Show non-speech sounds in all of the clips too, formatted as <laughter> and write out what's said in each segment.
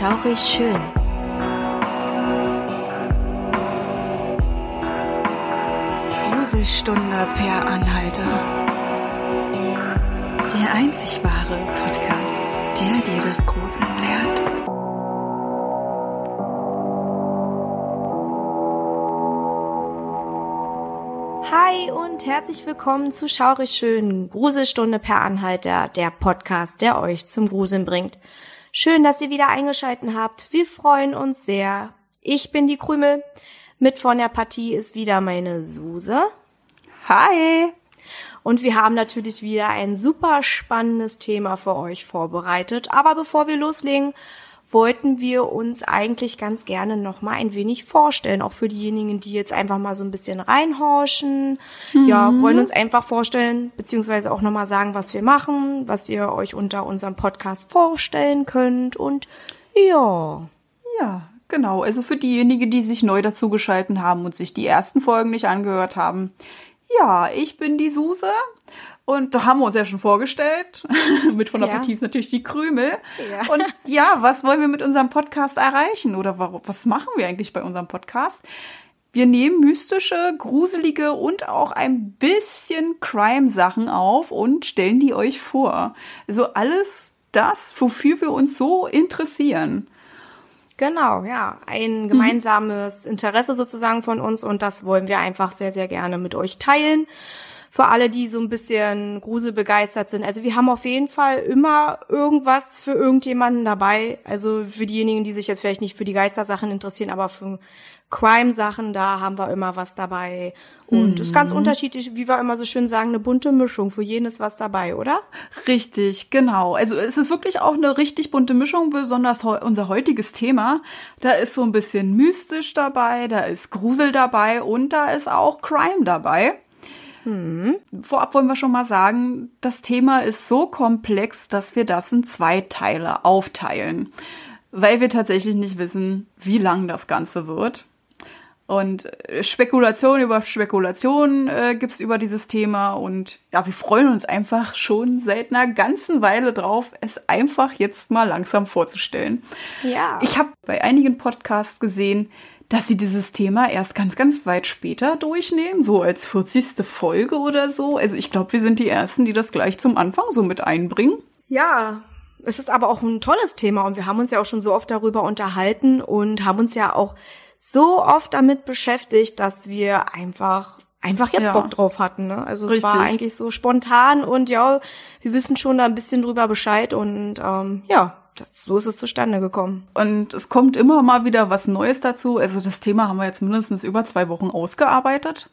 Schaurig schön. Gruselstunde per Anhalter. Der einzig wahre Podcast, der dir das Gruseln lehrt. Hi und herzlich willkommen zu Schaurig schön. Gruselstunde per Anhalter, der Podcast, der euch zum Gruseln bringt. Schön, dass ihr wieder eingeschalten habt. Wir freuen uns sehr. Ich bin die Krümel. Mit von der Partie ist wieder meine Suse. Hi! Und wir haben natürlich wieder ein super spannendes Thema für euch vorbereitet. Aber bevor wir loslegen, wollten wir uns eigentlich ganz gerne noch mal ein wenig vorstellen, auch für diejenigen, die jetzt einfach mal so ein bisschen reinhorchen. Mhm. Ja, wollen uns einfach vorstellen, beziehungsweise auch noch mal sagen, was wir machen, was ihr euch unter unserem Podcast vorstellen könnt und ja. Ja, genau. Also für diejenigen, die sich neu dazugeschaltet haben und sich die ersten Folgen nicht angehört haben. Ja, ich bin die Suse und da haben wir uns ja schon vorgestellt. <laughs> mit von der ja. Ist natürlich die Krümel. Ja. Und ja, was wollen wir mit unserem Podcast erreichen? Oder was machen wir eigentlich bei unserem Podcast? Wir nehmen mystische, gruselige und auch ein bisschen Crime-Sachen auf und stellen die euch vor. Also alles das, wofür wir uns so interessieren. Genau, ja. Ein gemeinsames mhm. Interesse sozusagen von uns und das wollen wir einfach sehr, sehr gerne mit euch teilen für alle, die so ein bisschen gruselbegeistert sind. Also wir haben auf jeden Fall immer irgendwas für irgendjemanden dabei. Also für diejenigen, die sich jetzt vielleicht nicht für die Geistersachen interessieren, aber für Crime-Sachen, da haben wir immer was dabei. Und es mhm. ist ganz unterschiedlich, wie wir immer so schön sagen, eine bunte Mischung. Für jeden ist was dabei, oder? Richtig, genau. Also es ist wirklich auch eine richtig bunte Mischung, besonders unser heutiges Thema. Da ist so ein bisschen mystisch dabei, da ist Grusel dabei und da ist auch Crime dabei. Hm. Vorab wollen wir schon mal sagen, das Thema ist so komplex, dass wir das in zwei Teile aufteilen, weil wir tatsächlich nicht wissen, wie lang das Ganze wird. Und Spekulation über Spekulation äh, gibt's über dieses Thema und ja, wir freuen uns einfach schon seit einer ganzen Weile drauf, es einfach jetzt mal langsam vorzustellen. Ja. Ich habe bei einigen Podcasts gesehen, dass sie dieses Thema erst ganz, ganz weit später durchnehmen, so als 40. Folge oder so. Also ich glaube, wir sind die Ersten, die das gleich zum Anfang so mit einbringen. Ja, es ist aber auch ein tolles Thema und wir haben uns ja auch schon so oft darüber unterhalten und haben uns ja auch so oft damit beschäftigt, dass wir einfach einfach jetzt ja. Bock drauf hatten. Ne? Also es Richtig. war eigentlich so spontan und ja, wir wissen schon da ein bisschen drüber Bescheid und ähm, ja, das, so ist es zustande gekommen. Und es kommt immer mal wieder was Neues dazu. Also das Thema haben wir jetzt mindestens über zwei Wochen ausgearbeitet.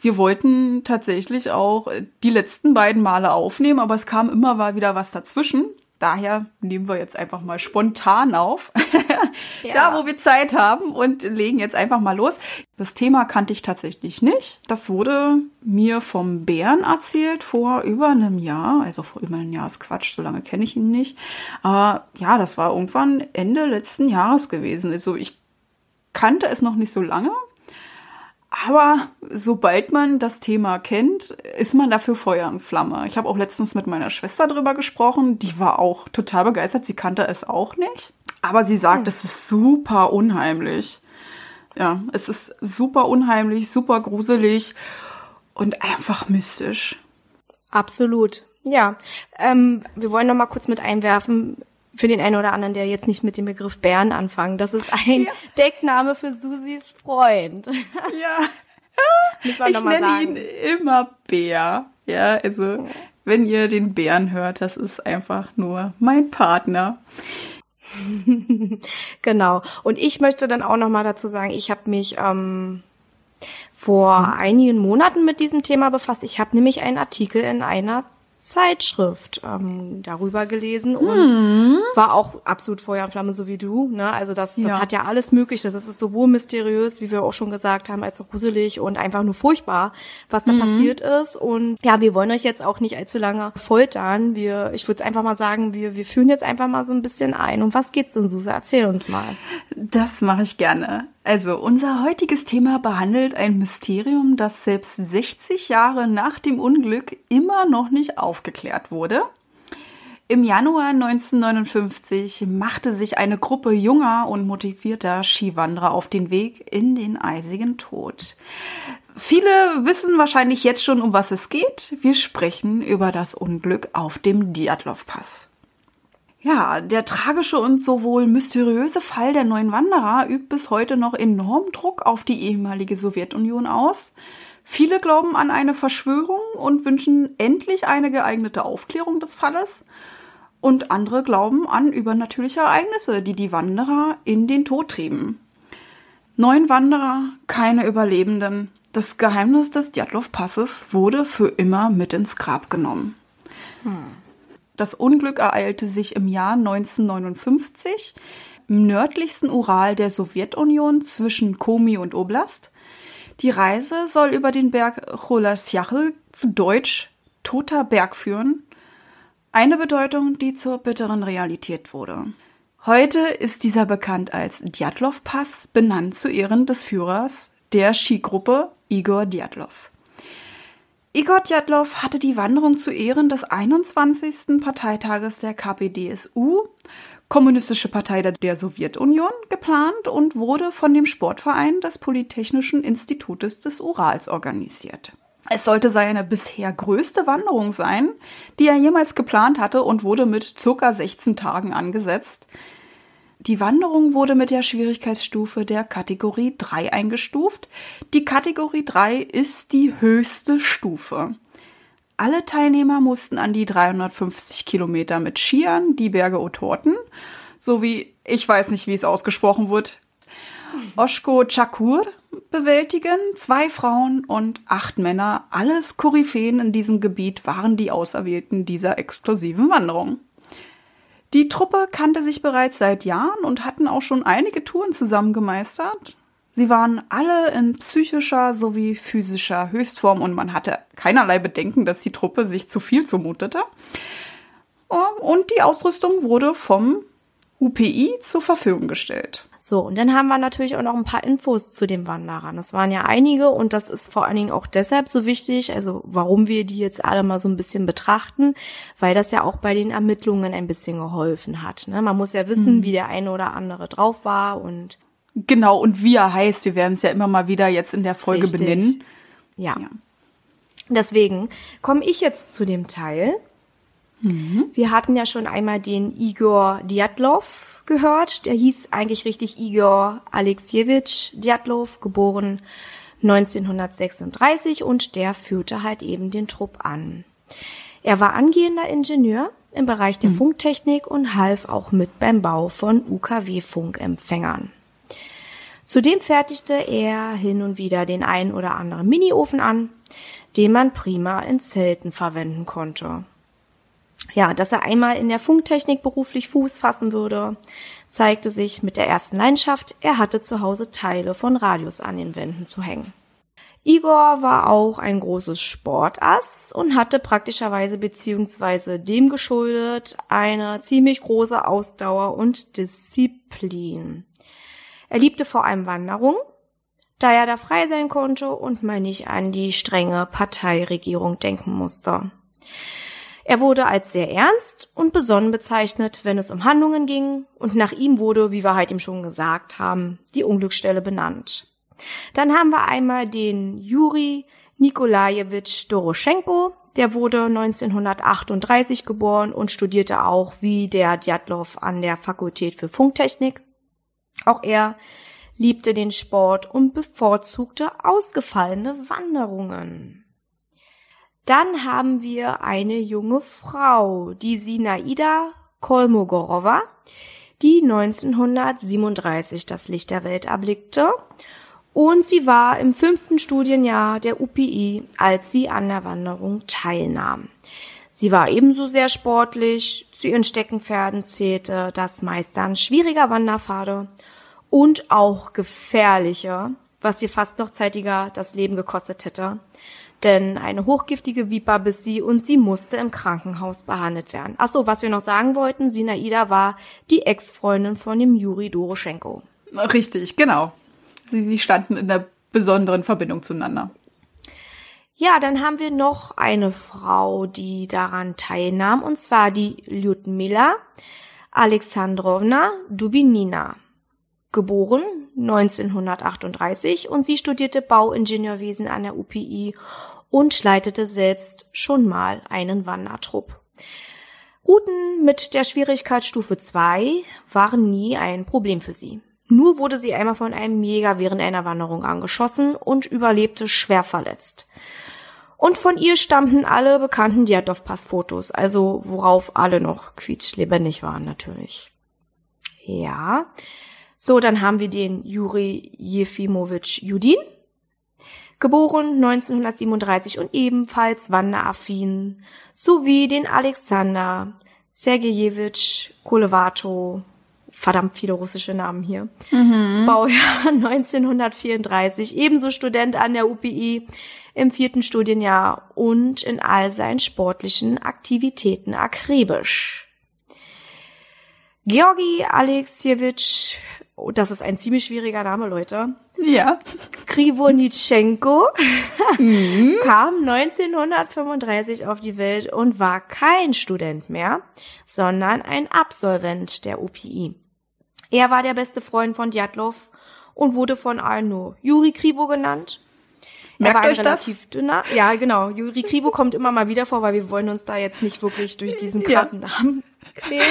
Wir wollten tatsächlich auch die letzten beiden Male aufnehmen, aber es kam immer mal wieder was dazwischen. Daher nehmen wir jetzt einfach mal spontan auf, <laughs> ja. da wo wir Zeit haben und legen jetzt einfach mal los. Das Thema kannte ich tatsächlich nicht. Das wurde mir vom Bären erzählt vor über einem Jahr. Also vor über einem Jahr ist Quatsch, so lange kenne ich ihn nicht. Aber ja, das war irgendwann Ende letzten Jahres gewesen. Also ich kannte es noch nicht so lange, aber sobald man das Thema kennt, ist man dafür Feuer und Flamme. Ich habe auch letztens mit meiner Schwester drüber gesprochen. Die war auch total begeistert. Sie kannte es auch nicht. Aber sie sagt, hm. es ist super unheimlich. Ja, es ist super unheimlich, super gruselig und einfach mystisch. Absolut. Ja, ähm, wir wollen noch mal kurz mit einwerfen für den einen oder anderen, der jetzt nicht mit dem Begriff Bären anfangen. Das ist ein ja. Deckname für Susis Freund. Ja. <laughs> ich nenne sagen. ihn immer Bär. Ja, also wenn ihr den Bären hört, das ist einfach nur mein Partner. <laughs> genau. Und ich möchte dann auch noch mal dazu sagen, ich habe mich ähm, vor einigen Monaten mit diesem Thema befasst. Ich habe nämlich einen Artikel in einer Zeitschrift ähm, darüber gelesen und mhm. war auch absolut Feuer und Flamme, so wie du. Ne? Also das, das ja. hat ja alles Mögliche. Das ist sowohl mysteriös, wie wir auch schon gesagt haben, als auch gruselig und einfach nur furchtbar, was da mhm. passiert ist. Und ja, wir wollen euch jetzt auch nicht allzu lange foltern. Wir, ich würde einfach mal sagen, wir, wir führen jetzt einfach mal so ein bisschen ein. Um was geht's denn, Suse? Erzähl uns mal. Das mache ich gerne. Also, unser heutiges Thema behandelt ein Mysterium, das selbst 60 Jahre nach dem Unglück immer noch nicht aufgeklärt wurde. Im Januar 1959 machte sich eine Gruppe junger und motivierter Skiwanderer auf den Weg in den eisigen Tod. Viele wissen wahrscheinlich jetzt schon, um was es geht. Wir sprechen über das Unglück auf dem Diatlov-Pass. Ja, der tragische und sowohl mysteriöse Fall der neuen Wanderer übt bis heute noch enorm Druck auf die ehemalige Sowjetunion aus. Viele glauben an eine Verschwörung und wünschen endlich eine geeignete Aufklärung des Falles. Und andere glauben an übernatürliche Ereignisse, die die Wanderer in den Tod trieben. Neun Wanderer, keine Überlebenden. Das Geheimnis des Djatlov-Passes wurde für immer mit ins Grab genommen. Hm. Das Unglück ereilte sich im Jahr 1959 im nördlichsten Ural der Sowjetunion zwischen Komi und Oblast. Die Reise soll über den Berg Cholasjachl zu Deutsch Toter Berg führen. Eine Bedeutung, die zur bitteren Realität wurde. Heute ist dieser bekannt als Djatlov-Pass, benannt zu Ehren des Führers der Skigruppe Igor Djatlov. Igor Djatlov hatte die Wanderung zu Ehren des 21. Parteitages der KPDSU, Kommunistische Partei der Sowjetunion, geplant und wurde von dem Sportverein des Polytechnischen Institutes des Urals organisiert. Es sollte seine bisher größte Wanderung sein, die er jemals geplant hatte und wurde mit ca. 16 Tagen angesetzt. Die Wanderung wurde mit der Schwierigkeitsstufe der Kategorie 3 eingestuft. Die Kategorie 3 ist die höchste Stufe. Alle Teilnehmer mussten an die 350 Kilometer mit Skiern die Berge Otorten sowie, ich weiß nicht, wie es ausgesprochen wird, Oshko Chakur bewältigen. Zwei Frauen und acht Männer, alles Koryphäen in diesem Gebiet, waren die Auserwählten dieser exklusiven Wanderung. Die Truppe kannte sich bereits seit Jahren und hatten auch schon einige Touren zusammen gemeistert. Sie waren alle in psychischer sowie physischer Höchstform und man hatte keinerlei Bedenken, dass die Truppe sich zu viel zumutete. Und die Ausrüstung wurde vom UPI zur Verfügung gestellt. So, und dann haben wir natürlich auch noch ein paar Infos zu den Wanderern. Das waren ja einige und das ist vor allen Dingen auch deshalb so wichtig, also warum wir die jetzt alle mal so ein bisschen betrachten, weil das ja auch bei den Ermittlungen ein bisschen geholfen hat. Ne? Man muss ja wissen, mhm. wie der eine oder andere drauf war und Genau, und wie er heißt, wir werden es ja immer mal wieder jetzt in der Folge Richtig. benennen. Ja. ja. Deswegen komme ich jetzt zu dem Teil. Mhm. Wir hatten ja schon einmal den Igor Djatlov, gehört. Der hieß eigentlich richtig Igor Alexievich Djatlov, geboren 1936 und der führte halt eben den Trupp an. Er war angehender Ingenieur im Bereich der mhm. Funktechnik und half auch mit beim Bau von UKW-Funkempfängern. Zudem fertigte er hin und wieder den einen oder anderen Miniofen an, den man prima in Zelten verwenden konnte ja, dass er einmal in der Funktechnik beruflich Fuß fassen würde, zeigte sich mit der ersten Leidenschaft, er hatte zu Hause Teile von Radios an den Wänden zu hängen. Igor war auch ein großes Sportass und hatte praktischerweise beziehungsweise dem geschuldet eine ziemlich große Ausdauer und Disziplin. Er liebte vor allem Wanderung, da er da frei sein konnte und man nicht an die strenge Parteiregierung denken musste. Er wurde als sehr ernst und besonnen bezeichnet, wenn es um Handlungen ging, und nach ihm wurde, wie wir halt ihm schon gesagt haben, die Unglücksstelle benannt. Dann haben wir einmal den Juri Nikolajewitsch Doroschenko, der wurde 1938 geboren und studierte auch wie der Djatlov an der Fakultät für Funktechnik. Auch er liebte den Sport und bevorzugte ausgefallene Wanderungen. Dann haben wir eine junge Frau, die Sinaida Kolmogorova, die 1937 das Licht der Welt erblickte. Und sie war im fünften Studienjahr der UPI, als sie an der Wanderung teilnahm. Sie war ebenso sehr sportlich, zu ihren Steckenpferden zählte das Meistern schwieriger Wanderpfade und auch gefährlicher, was ihr fast noch zeitiger das Leben gekostet hätte denn eine hochgiftige Viper biss sie und sie musste im Krankenhaus behandelt werden. Ach so, was wir noch sagen wollten, Sinaida war die Ex-Freundin von dem Juri Doroschenko. Richtig, genau. Sie, sie standen in der besonderen Verbindung zueinander. Ja, dann haben wir noch eine Frau, die daran teilnahm, und zwar die Lyudmila Alexandrowna Dubinina, geboren 1938 und sie studierte Bauingenieurwesen an der UPI und leitete selbst schon mal einen Wandertrupp. Routen mit der Schwierigkeitsstufe 2 waren nie ein Problem für sie. Nur wurde sie einmal von einem Jäger während einer Wanderung angeschossen und überlebte schwer verletzt. Und von ihr stammten alle bekannten Djatlov-Pass-Fotos, also worauf alle noch quietschlebendig waren natürlich. Ja. So, dann haben wir den Juri Jefimowitsch Judin, geboren 1937 und ebenfalls wanderaffin, sowie den Alexander Sergejewitsch Kolevato, verdammt viele russische Namen hier, mhm. Baujahr <laughs> 1934, ebenso Student an der UPI, im vierten Studienjahr und in all seinen sportlichen Aktivitäten akribisch. Georgi Alexievich, oh, das ist ein ziemlich schwieriger Name, Leute. Ja. Krivonitschenko <laughs> mhm. kam 1935 auf die Welt und war kein Student mehr, sondern ein Absolvent der UPI. Er war der beste Freund von Djatlov und wurde von allen nur Juri Krivo genannt Merkt er euch das? dünner. Ja, genau. Juri Krivo kommt immer mal wieder vor, weil wir wollen uns da jetzt nicht wirklich durch diesen krassen ja. Namen quälen.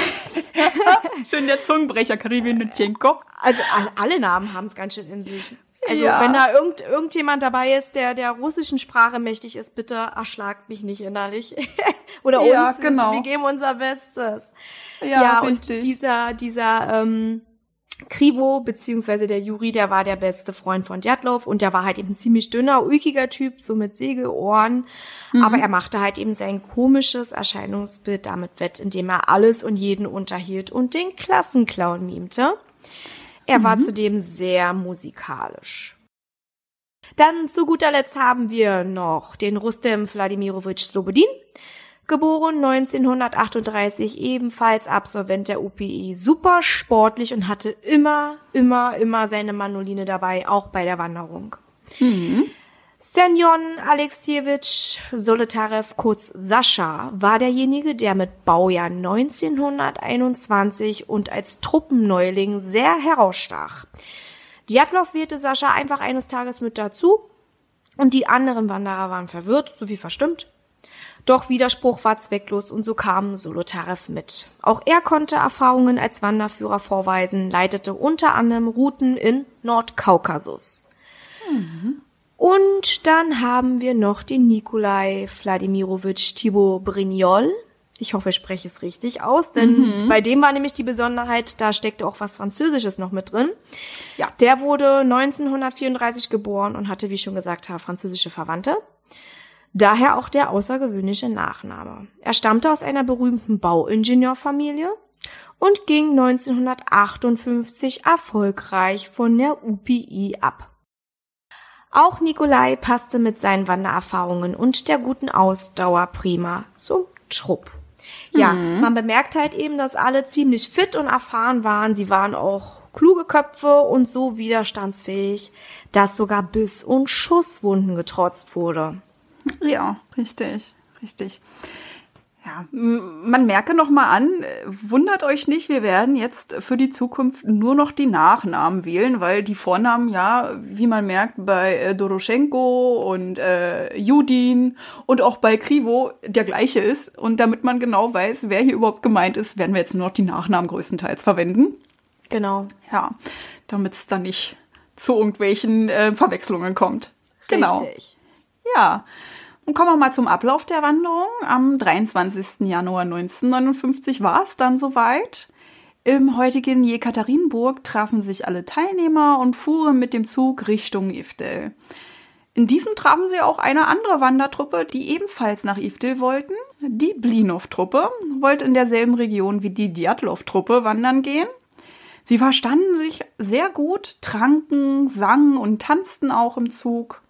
<laughs> schön der Zungenbrecher, Karibinitschenko. Also alle Namen haben es ganz schön in sich. Also ja. wenn da irgend, irgendjemand dabei ist, der der russischen Sprache mächtig ist, bitte erschlagt mich nicht innerlich. <laughs> Oder ja, uns. Genau. Wir geben unser Bestes. Ja, ja und dieser, dieser ähm, Krivo, beziehungsweise der Juri, der war der beste Freund von Djatlov und der war halt eben ein ziemlich dünner, ulkiger Typ, so mit Segelohren. Mhm. Aber er machte halt eben sein komisches Erscheinungsbild damit wett, indem er alles und jeden unterhielt und den Klassenclown mimte. Er mhm. war zudem sehr musikalisch. Dann zu guter Letzt haben wir noch den Rustem Wladimirovich Slobodin geboren 1938, ebenfalls Absolvent der UPI, super sportlich und hatte immer, immer, immer seine Manoline dabei, auch bei der Wanderung. Mhm. Senjon Alexievich Solitarev, kurz Sascha, war derjenige, der mit Baujahr 1921 und als Truppenneuling sehr herausstach. Djatlov wählte Sascha einfach eines Tages mit dazu und die anderen Wanderer waren verwirrt sowie verstimmt. Doch Widerspruch war zwecklos und so kam Solotarev mit. Auch er konnte Erfahrungen als Wanderführer vorweisen, leitete unter anderem Routen in Nordkaukasus. Mhm. Und dann haben wir noch den Nikolai Wladimirovich Thibaut Brignol. Ich hoffe, ich spreche es richtig aus, denn mhm. bei dem war nämlich die Besonderheit, da steckte auch was Französisches noch mit drin. Ja, der wurde 1934 geboren und hatte, wie ich schon gesagt habe, französische Verwandte. Daher auch der außergewöhnliche Nachname. Er stammte aus einer berühmten Bauingenieurfamilie und ging 1958 erfolgreich von der UPI ab. Auch Nikolai passte mit seinen Wandererfahrungen und der guten Ausdauer prima zum Trupp. Ja, mhm. man bemerkt halt eben, dass alle ziemlich fit und erfahren waren. Sie waren auch kluge Köpfe und so widerstandsfähig, dass sogar Biss und Schusswunden getrotzt wurde. Ja, richtig, richtig. Ja, man merke noch mal an, wundert euch nicht, wir werden jetzt für die Zukunft nur noch die Nachnamen wählen, weil die Vornamen ja, wie man merkt, bei äh, Doroschenko und äh, Judin und auch bei Krivo der gleiche ist. Und damit man genau weiß, wer hier überhaupt gemeint ist, werden wir jetzt nur noch die Nachnamen größtenteils verwenden. Genau. Ja, damit es dann nicht zu irgendwelchen äh, Verwechslungen kommt. Genau. Richtig. Ja. Und kommen wir mal zum Ablauf der Wanderung. Am 23. Januar 1959 war es dann soweit. Im heutigen Jekaterinburg trafen sich alle Teilnehmer und fuhren mit dem Zug Richtung Iftel. In diesem trafen sie auch eine andere Wandertruppe, die ebenfalls nach Iftel wollten. Die Blinov-Truppe wollte in derselben Region wie die Djatlov-Truppe wandern gehen. Sie verstanden sich sehr gut, tranken, sangen und tanzten auch im Zug.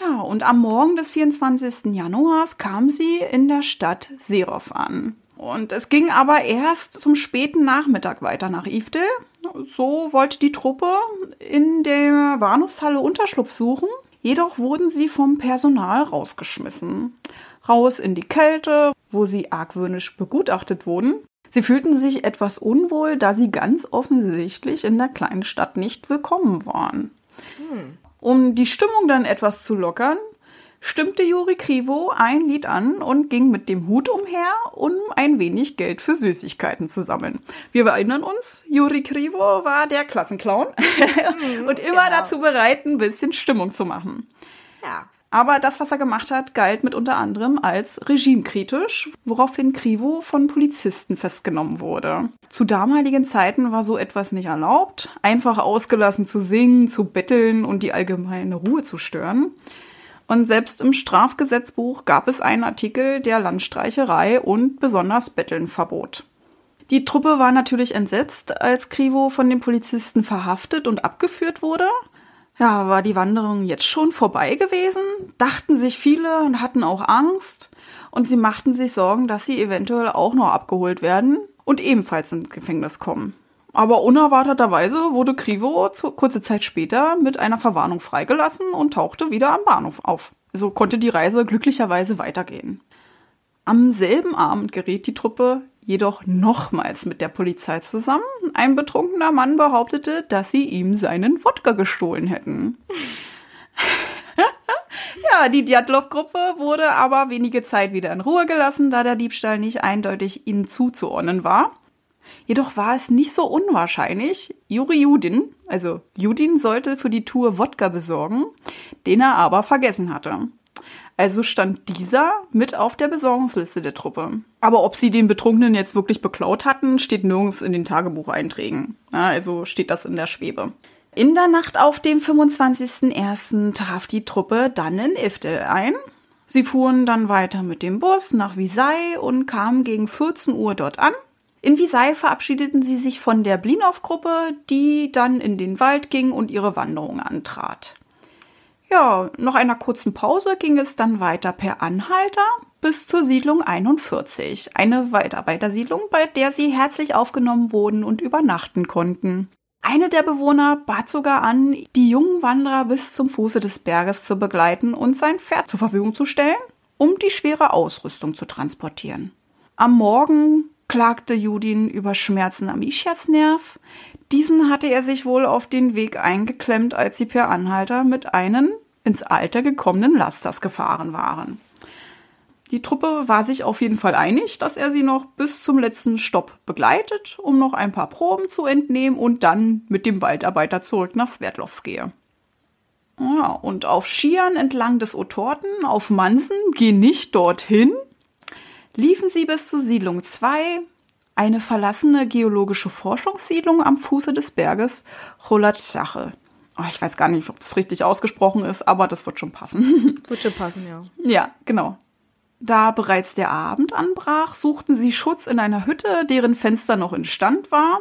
Ja, und am Morgen des 24. Januars kam sie in der Stadt Serov an. Und es ging aber erst zum späten Nachmittag weiter nach Iftel. So wollte die Truppe in der Bahnhofshalle Unterschlupf suchen. Jedoch wurden sie vom Personal rausgeschmissen. Raus in die Kälte, wo sie argwöhnisch begutachtet wurden. Sie fühlten sich etwas unwohl, da sie ganz offensichtlich in der kleinen Stadt nicht willkommen waren. Hm. Um die Stimmung dann etwas zu lockern, stimmte Juri Krivo ein Lied an und ging mit dem Hut umher, um ein wenig Geld für Süßigkeiten zu sammeln. Wir erinnern uns, Juri Krivo war der Klassenclown <laughs> mhm, und immer genau. dazu bereit, ein bisschen Stimmung zu machen. Ja. Aber das, was er gemacht hat, galt mit unter anderem als regimekritisch, woraufhin Krivo von Polizisten festgenommen wurde. Zu damaligen Zeiten war so etwas nicht erlaubt, einfach ausgelassen zu singen, zu betteln und die allgemeine Ruhe zu stören. Und selbst im Strafgesetzbuch gab es einen Artikel, der Landstreicherei und besonders Betteln verbot. Die Truppe war natürlich entsetzt, als Krivo von den Polizisten verhaftet und abgeführt wurde. Ja, war die Wanderung jetzt schon vorbei gewesen? Dachten sich viele und hatten auch Angst. Und sie machten sich Sorgen, dass sie eventuell auch noch abgeholt werden und ebenfalls ins Gefängnis kommen. Aber unerwarteterweise wurde Krivo kurze Zeit später mit einer Verwarnung freigelassen und tauchte wieder am Bahnhof auf. So konnte die Reise glücklicherweise weitergehen. Am selben Abend geriet die Truppe jedoch nochmals mit der Polizei zusammen. Ein betrunkener Mann behauptete, dass sie ihm seinen Wodka gestohlen hätten. <laughs> ja, die Djatlov-Gruppe wurde aber wenige Zeit wieder in Ruhe gelassen, da der Diebstahl nicht eindeutig ihnen zuzuordnen war. Jedoch war es nicht so unwahrscheinlich. Juri Judin, also Judin sollte für die Tour Wodka besorgen, den er aber vergessen hatte. Also stand dieser mit auf der Besorgungsliste der Truppe. Aber ob sie den Betrunkenen jetzt wirklich beklaut hatten, steht nirgends in den Tagebucheinträgen. Ja, also steht das in der Schwebe. In der Nacht auf dem 25.01. traf die Truppe dann in Iftel ein. Sie fuhren dann weiter mit dem Bus nach Visay und kamen gegen 14 Uhr dort an. In Visay verabschiedeten sie sich von der Blinow-Gruppe, die dann in den Wald ging und ihre Wanderung antrat. Ja, nach einer kurzen Pause ging es dann weiter per Anhalter bis zur Siedlung 41, eine Waldarbeitersiedlung, bei der sie herzlich aufgenommen wurden und übernachten konnten. Eine der Bewohner bat sogar an, die jungen Wanderer bis zum Fuße des Berges zu begleiten und sein Pferd zur Verfügung zu stellen, um die schwere Ausrüstung zu transportieren. Am Morgen klagte Judin über Schmerzen am Ischiasnerv. Diesen hatte er sich wohl auf den Weg eingeklemmt, als sie per Anhalter mit einem ins Alter gekommenen Lasters gefahren waren. Die Truppe war sich auf jeden Fall einig, dass er sie noch bis zum letzten Stopp begleitet, um noch ein paar Proben zu entnehmen und dann mit dem Waldarbeiter zurück nach Sverdlovsk gehe. Ja, und auf Skiern entlang des Otorten auf Mansen geh nicht dorthin, liefen sie bis zur Siedlung 2, eine verlassene geologische Forschungssiedlung am Fuße des Berges Cholatsache. Oh, ich weiß gar nicht, ob das richtig ausgesprochen ist, aber das wird schon passen. <laughs> Wird schon passen, ja. Ja, genau. Da bereits der Abend anbrach, suchten sie Schutz in einer Hütte, deren Fenster noch in Stand war,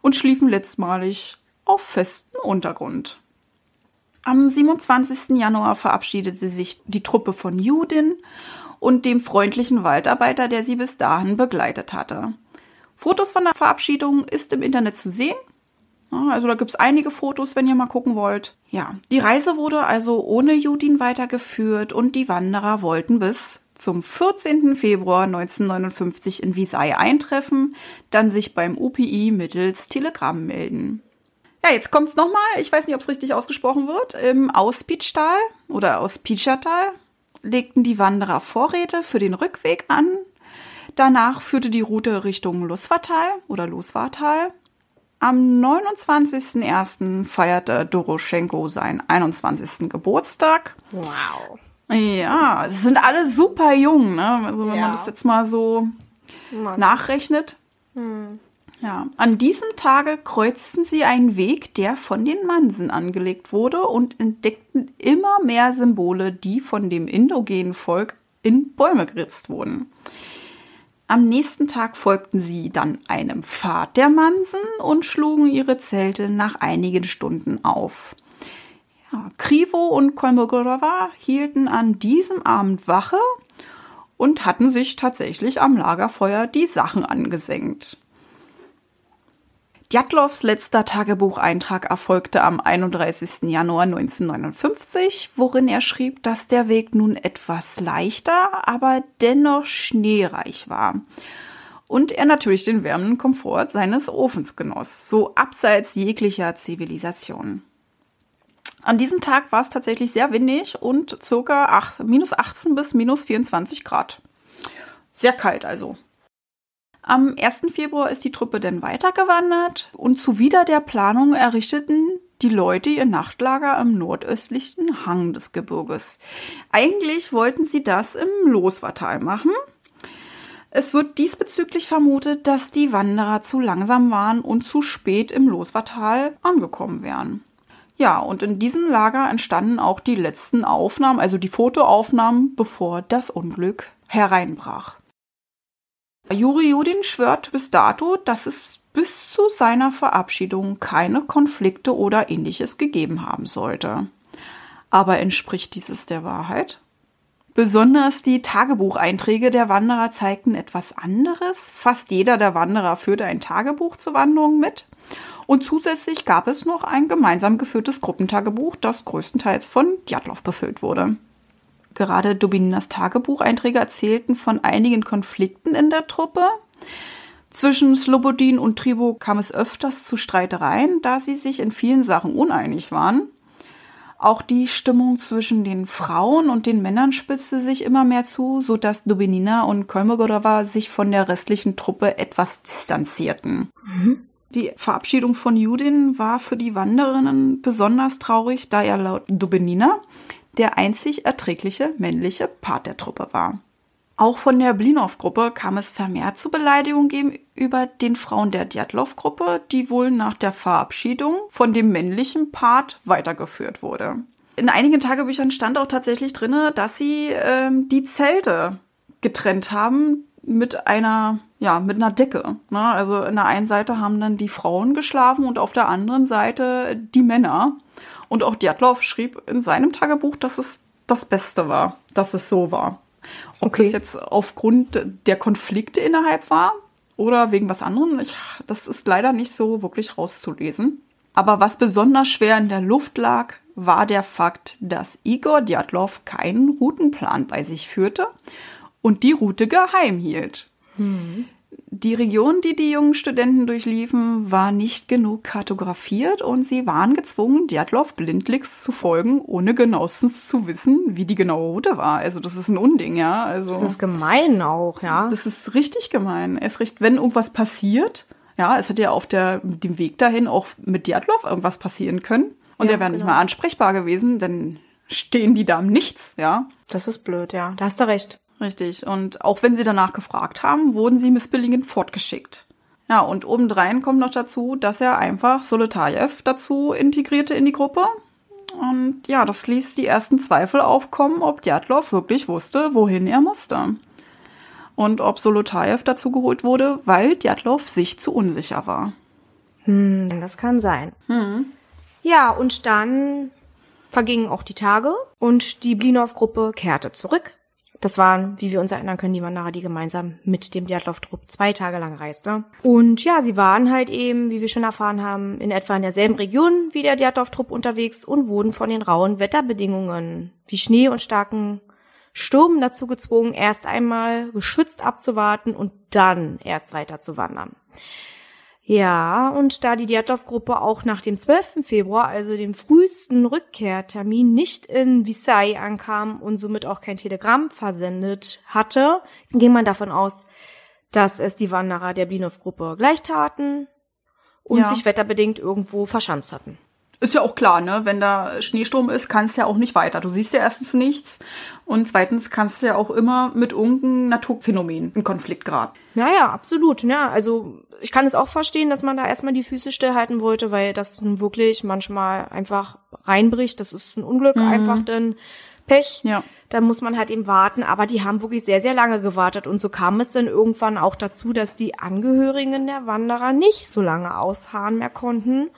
und schliefen letztmalig auf festem Untergrund. Am 27. Januar verabschiedete sich die Truppe von Judin und dem freundlichen Waldarbeiter, der sie bis dahin begleitet hatte. Fotos von der Verabschiedung ist im Internet zu sehen. Also da gibt's einige Fotos, wenn ihr mal gucken wollt. Ja, die Reise wurde also ohne Judin weitergeführt und die Wanderer wollten bis zum 14. Februar 1959 in Visay eintreffen, dann sich beim UPI mittels Telegramm melden. Ja, jetzt kommt's nochmal. Ich weiß nicht, ob es richtig ausgesprochen wird. Im Auspitschtal oder Auspitschertal legten die Wanderer Vorräte für den Rückweg an. Danach führte die Route Richtung Lusvatal oder Loswartal. Am 29.01. feierte Doroschenko seinen 21. Geburtstag. Wow. Ja, sie sind alle super jung, ne? Also wenn ja. man das jetzt mal so Mann. nachrechnet. Hm. Ja, an diesem Tage kreuzten sie einen Weg, der von den Mansen angelegt wurde und entdeckten immer mehr Symbole, die von dem indogenen Volk in Bäume geritzt wurden. Am nächsten Tag folgten sie dann einem Pfad der Mansen und schlugen ihre Zelte nach einigen Stunden auf. Ja, Krivo und Kolmogorova hielten an diesem Abend Wache und hatten sich tatsächlich am Lagerfeuer die Sachen angesenkt. Djatlovs letzter Tagebucheintrag erfolgte am 31. Januar 1959, worin er schrieb, dass der Weg nun etwas leichter, aber dennoch schneereich war. Und er natürlich den wärmenden Komfort seines Ofens genoss, so abseits jeglicher Zivilisation. An diesem Tag war es tatsächlich sehr windig und circa minus 18 bis minus 24 Grad. Sehr kalt also. Am 1. Februar ist die Truppe dann weitergewandert und zuwider der Planung errichteten die Leute ihr Nachtlager am nordöstlichen Hang des Gebirges. Eigentlich wollten sie das im Loswartal machen. Es wird diesbezüglich vermutet, dass die Wanderer zu langsam waren und zu spät im Loswartal angekommen wären. Ja, und in diesem Lager entstanden auch die letzten Aufnahmen, also die Fotoaufnahmen, bevor das Unglück hereinbrach. Juri Judin schwört bis dato, dass es bis zu seiner Verabschiedung keine Konflikte oder ähnliches gegeben haben sollte. Aber entspricht dieses der Wahrheit? Besonders die Tagebucheinträge der Wanderer zeigten etwas anderes. Fast jeder der Wanderer führte ein Tagebuch zur Wanderung mit. Und zusätzlich gab es noch ein gemeinsam geführtes Gruppentagebuch, das größtenteils von Djatlov befüllt wurde. Gerade Dubininas Tagebucheinträge erzählten von einigen Konflikten in der Truppe. Zwischen Slobodin und Tribo kam es öfters zu Streitereien, da sie sich in vielen Sachen uneinig waren. Auch die Stimmung zwischen den Frauen und den Männern spitzte sich immer mehr zu, so dass Dubinina und Kolmogorova sich von der restlichen Truppe etwas distanzierten. Mhm. Die Verabschiedung von Judin war für die Wanderinnen besonders traurig, da er laut Dubinina der einzig erträgliche männliche Part der Truppe war. Auch von der Blinov-Gruppe kam es vermehrt zu Beleidigungen gegenüber den Frauen der Djatlov-Gruppe, die wohl nach der Verabschiedung von dem männlichen Part weitergeführt wurde. In einigen Tagebüchern stand auch tatsächlich drin, dass sie ähm, die Zelte getrennt haben mit einer, ja, mit einer Decke. Ne? Also in der einen Seite haben dann die Frauen geschlafen und auf der anderen Seite die Männer. Und auch Djatlov schrieb in seinem Tagebuch, dass es das Beste war, dass es so war. Ob okay. das jetzt aufgrund der Konflikte innerhalb war oder wegen was anderem, ich, das ist leider nicht so wirklich rauszulesen. Aber was besonders schwer in der Luft lag, war der Fakt, dass Igor Djatlov keinen Routenplan bei sich führte und die Route geheim hielt. Mhm. Die Region, die die jungen Studenten durchliefen, war nicht genug kartografiert und sie waren gezwungen, Djatlov blindlings zu folgen, ohne genauestens zu wissen, wie die genaue Route war. Also das ist ein Unding, ja. Also das ist gemein auch, ja. Das ist richtig gemein. Es recht, wenn irgendwas passiert, ja, es hätte ja auf der, dem Weg dahin auch mit Djatlov irgendwas passieren können und ja, er wäre genau. nicht mal ansprechbar gewesen, dann stehen die da im Nichts, ja. Das ist blöd, ja. Da hast du recht. Richtig. Und auch wenn sie danach gefragt haben, wurden sie missbilligend fortgeschickt. Ja, und obendrein kommt noch dazu, dass er einfach Solotajew dazu integrierte in die Gruppe. Und ja, das ließ die ersten Zweifel aufkommen, ob Djatlov wirklich wusste, wohin er musste. Und ob Solotajew dazu geholt wurde, weil Djatlov sich zu unsicher war. Hm, das kann sein. Hm. Ja, und dann vergingen auch die Tage und die Blinov-Gruppe kehrte zurück das waren, wie wir uns erinnern können, die Wanderer, die gemeinsam mit dem Djatlov-Trupp zwei Tage lang reiste. Und ja, sie waren halt eben, wie wir schon erfahren haben, in etwa in derselben Region wie der Djatlov-Trupp unterwegs und wurden von den rauen Wetterbedingungen wie Schnee und starken Sturm dazu gezwungen, erst einmal geschützt abzuwarten und dann erst weiter zu wandern. Ja, und da die Djatlov-Gruppe auch nach dem 12. Februar, also dem frühesten Rückkehrtermin, nicht in Visay ankam und somit auch kein Telegramm versendet hatte, ging man davon aus, dass es die Wanderer der Blinov-Gruppe gleich taten und ja. sich wetterbedingt irgendwo verschanzt hatten. Ist ja auch klar, ne? Wenn da Schneesturm ist, kannst du ja auch nicht weiter. Du siehst ja erstens nichts und zweitens kannst du ja auch immer mit irgendeinem Naturphänomen in Konflikt geraten. Ja, ja, absolut. Ja, also ich kann es auch verstehen, dass man da erstmal die Füße stillhalten wollte, weil das nun wirklich manchmal einfach reinbricht. Das ist ein Unglück, mhm. einfach dann Pech. Ja. Da muss man halt eben warten. Aber die haben wirklich sehr, sehr lange gewartet. Und so kam es dann irgendwann auch dazu, dass die Angehörigen der Wanderer nicht so lange ausharren mehr konnten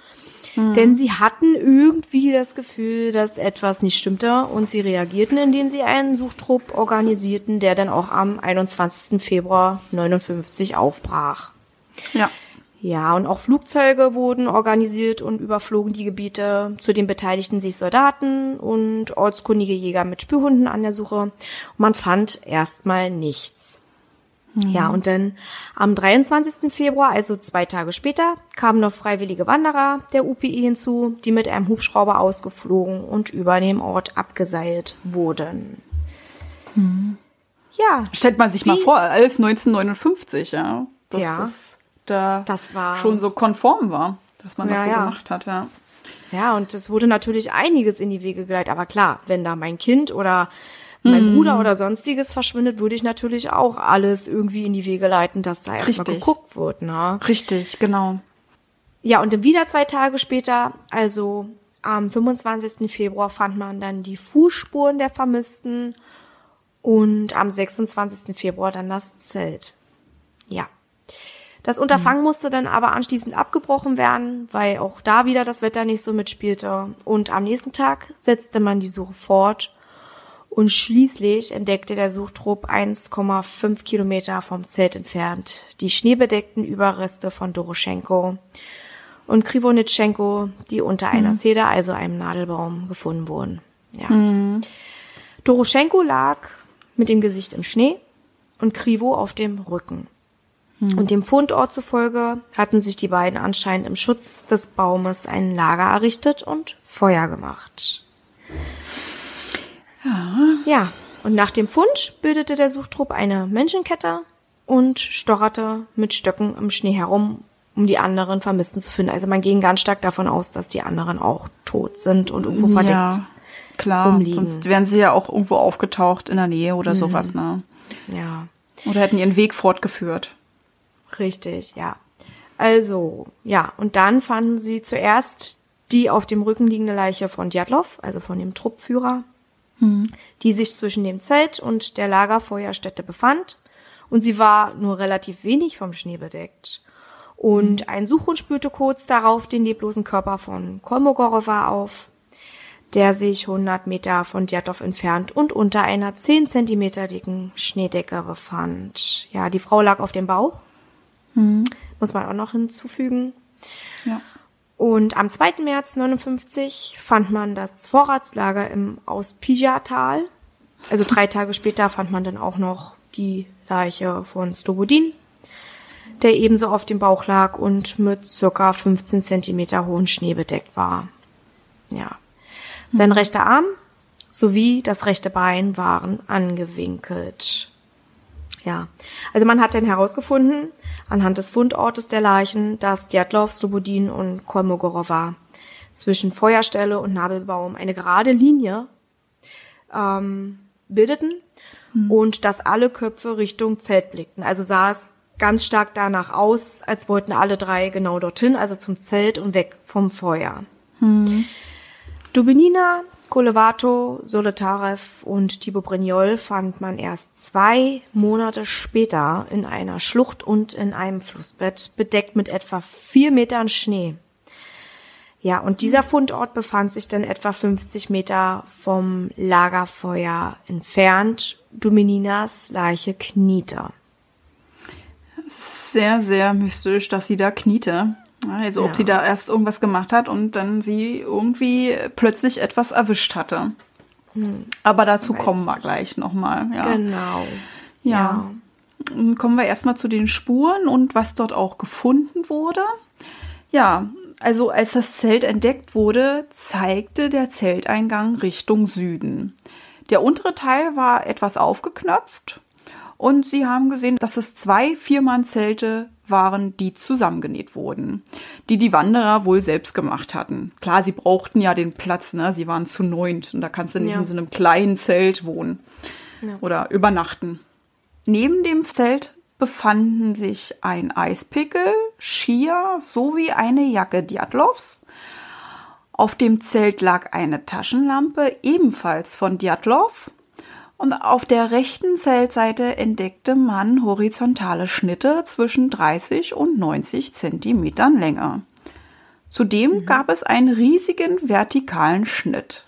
Mhm. Denn sie hatten irgendwie das Gefühl, dass etwas nicht stimmte und sie reagierten, indem sie einen Suchtrupp organisierten, der dann auch am 21. Februar 59 aufbrach. Ja. Ja, und auch Flugzeuge wurden organisiert und überflogen die Gebiete. Zudem beteiligten sich Soldaten und ortskundige Jäger mit Spürhunden an der Suche. Und man fand erstmal nichts. Mhm. Ja, und dann am 23. Februar, also zwei Tage später, kamen noch freiwillige Wanderer der UPI hinzu, die mit einem Hubschrauber ausgeflogen und über dem Ort abgeseilt wurden. Mhm. Ja. Stellt man sich mal vor, alles 1959, ja. Das ja. Ist da das war, schon so konform war, dass man ja, das so ja. gemacht hat, ja. Ja, und es wurde natürlich einiges in die Wege geleitet. Aber klar, wenn da mein Kind oder mein mm. Bruder oder sonstiges verschwindet, würde ich natürlich auch alles irgendwie in die Wege leiten, dass da erstmal geguckt wird. Ne? Richtig, genau. Ja, und dann wieder zwei Tage später, also am 25. Februar, fand man dann die Fußspuren der Vermissten und am 26. Februar dann das Zelt. Ja. Das Unterfangen mhm. musste dann aber anschließend abgebrochen werden, weil auch da wieder das Wetter nicht so mitspielte. Und am nächsten Tag setzte man die Suche fort und schließlich entdeckte der Suchtrupp 1,5 Kilometer vom Zelt entfernt die schneebedeckten Überreste von Doroschenko und Krivonitschenko, die unter mhm. einer Zeder, also einem Nadelbaum, gefunden wurden. Ja. Mhm. Doroschenko lag mit dem Gesicht im Schnee und Krivo auf dem Rücken. Hm. Und dem Fundort zufolge hatten sich die beiden anscheinend im Schutz des Baumes ein Lager errichtet und Feuer gemacht. Ja. Ja. Und nach dem Fund bildete der Suchtrupp eine Menschenkette und stocherte mit Stöcken im Schnee herum, um die anderen Vermissten zu finden. Also man ging ganz stark davon aus, dass die anderen auch tot sind und irgendwo verdeckt. Ja, klar. Rumliegen. Sonst wären sie ja auch irgendwo aufgetaucht in der Nähe oder mhm. sowas, ne? Ja. Oder hätten ihren Weg fortgeführt. Richtig, ja. Also, ja, und dann fanden sie zuerst die auf dem Rücken liegende Leiche von Djatlov, also von dem Truppführer, hm. die sich zwischen dem Zelt und der Lagerfeuerstätte befand. Und sie war nur relativ wenig vom Schnee bedeckt. Und hm. ein Suchhund spürte kurz darauf den leblosen Körper von Kolmogorova auf, der sich 100 Meter von Djatlov entfernt und unter einer 10 Zentimeter dicken Schneedecke befand. Ja, die Frau lag auf dem Bauch Mhm. Muss man auch noch hinzufügen. Ja. Und am 2. März 59 fand man das Vorratslager im Auspija-Tal. Also drei <laughs> Tage später fand man dann auch noch die Leiche von Slobodin, der ebenso auf dem Bauch lag und mit circa 15 Zentimeter hohen Schnee bedeckt war. Ja. Sein mhm. rechter Arm sowie das rechte Bein waren angewinkelt. Ja. Also man hat dann herausgefunden, anhand des Fundortes der Leichen, dass Djatlov, Slobodin und Kolmogorova zwischen Feuerstelle und Nabelbaum eine gerade Linie ähm, bildeten mhm. und dass alle Köpfe Richtung Zelt blickten. Also sah es ganz stark danach aus, als wollten alle drei genau dorthin, also zum Zelt und weg vom Feuer. Mhm. Dubinina, Kolevato, Soletarev und Thibaut Brignol fand man erst zwei Monate später in einer Schlucht und in einem Flussbett, bedeckt mit etwa vier Metern Schnee. Ja, und dieser Fundort befand sich dann etwa 50 Meter vom Lagerfeuer entfernt. Domininas Leiche kniete. Sehr, sehr mystisch, dass sie da kniete. Also ob ja. sie da erst irgendwas gemacht hat und dann sie irgendwie plötzlich etwas erwischt hatte. Hm. Aber dazu kommen wir gleich nochmal. Ja. Genau. Ja. ja. Kommen wir erstmal zu den Spuren und was dort auch gefunden wurde. Ja, also als das Zelt entdeckt wurde, zeigte der Zelteingang Richtung Süden. Der untere Teil war etwas aufgeknöpft und sie haben gesehen, dass es zwei Viermann-Zelte waren, die zusammengenäht wurden, die die Wanderer wohl selbst gemacht hatten. Klar, sie brauchten ja den Platz, ne? Sie waren zu neunt und da kannst du nicht ja. in so einem kleinen Zelt wohnen ja. oder übernachten. Neben dem Zelt befanden sich ein Eispickel, Skier sowie eine Jacke Diatlovs. Auf dem Zelt lag eine Taschenlampe, ebenfalls von Diatlov, und auf der rechten Zeltseite entdeckte man horizontale Schnitte zwischen 30 und 90 Zentimetern Länge. Zudem mhm. gab es einen riesigen vertikalen Schnitt.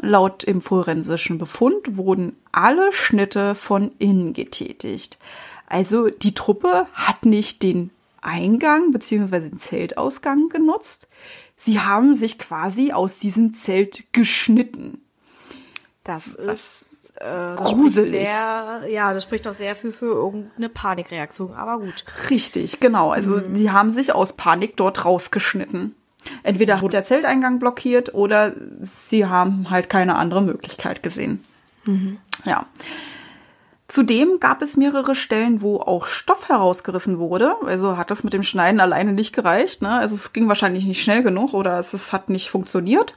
Laut im forensischen Befund wurden alle Schnitte von innen getätigt. Also die Truppe hat nicht den Eingang beziehungsweise den Zeltausgang genutzt. Sie haben sich quasi aus diesem Zelt geschnitten. Das ist äh, Gruselig. Sehr, ja, das spricht doch sehr viel für irgendeine Panikreaktion, aber gut. Richtig, genau. Also die haben sich aus Panik dort rausgeschnitten. Entweder wurde der Zelteingang blockiert oder sie haben halt keine andere Möglichkeit gesehen. Ja. Zudem gab es mehrere Stellen, wo auch Stoff herausgerissen wurde. Also hat das mit dem Schneiden alleine nicht gereicht. Ne? Also es ging wahrscheinlich nicht schnell genug oder es, es hat nicht funktioniert.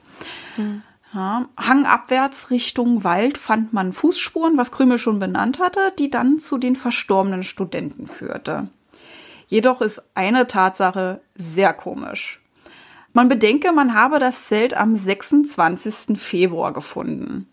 Ja. Hangabwärts Richtung Wald fand man Fußspuren, was Krümel schon benannt hatte, die dann zu den verstorbenen Studenten führte. Jedoch ist eine Tatsache sehr komisch. Man bedenke, man habe das Zelt am 26. Februar gefunden.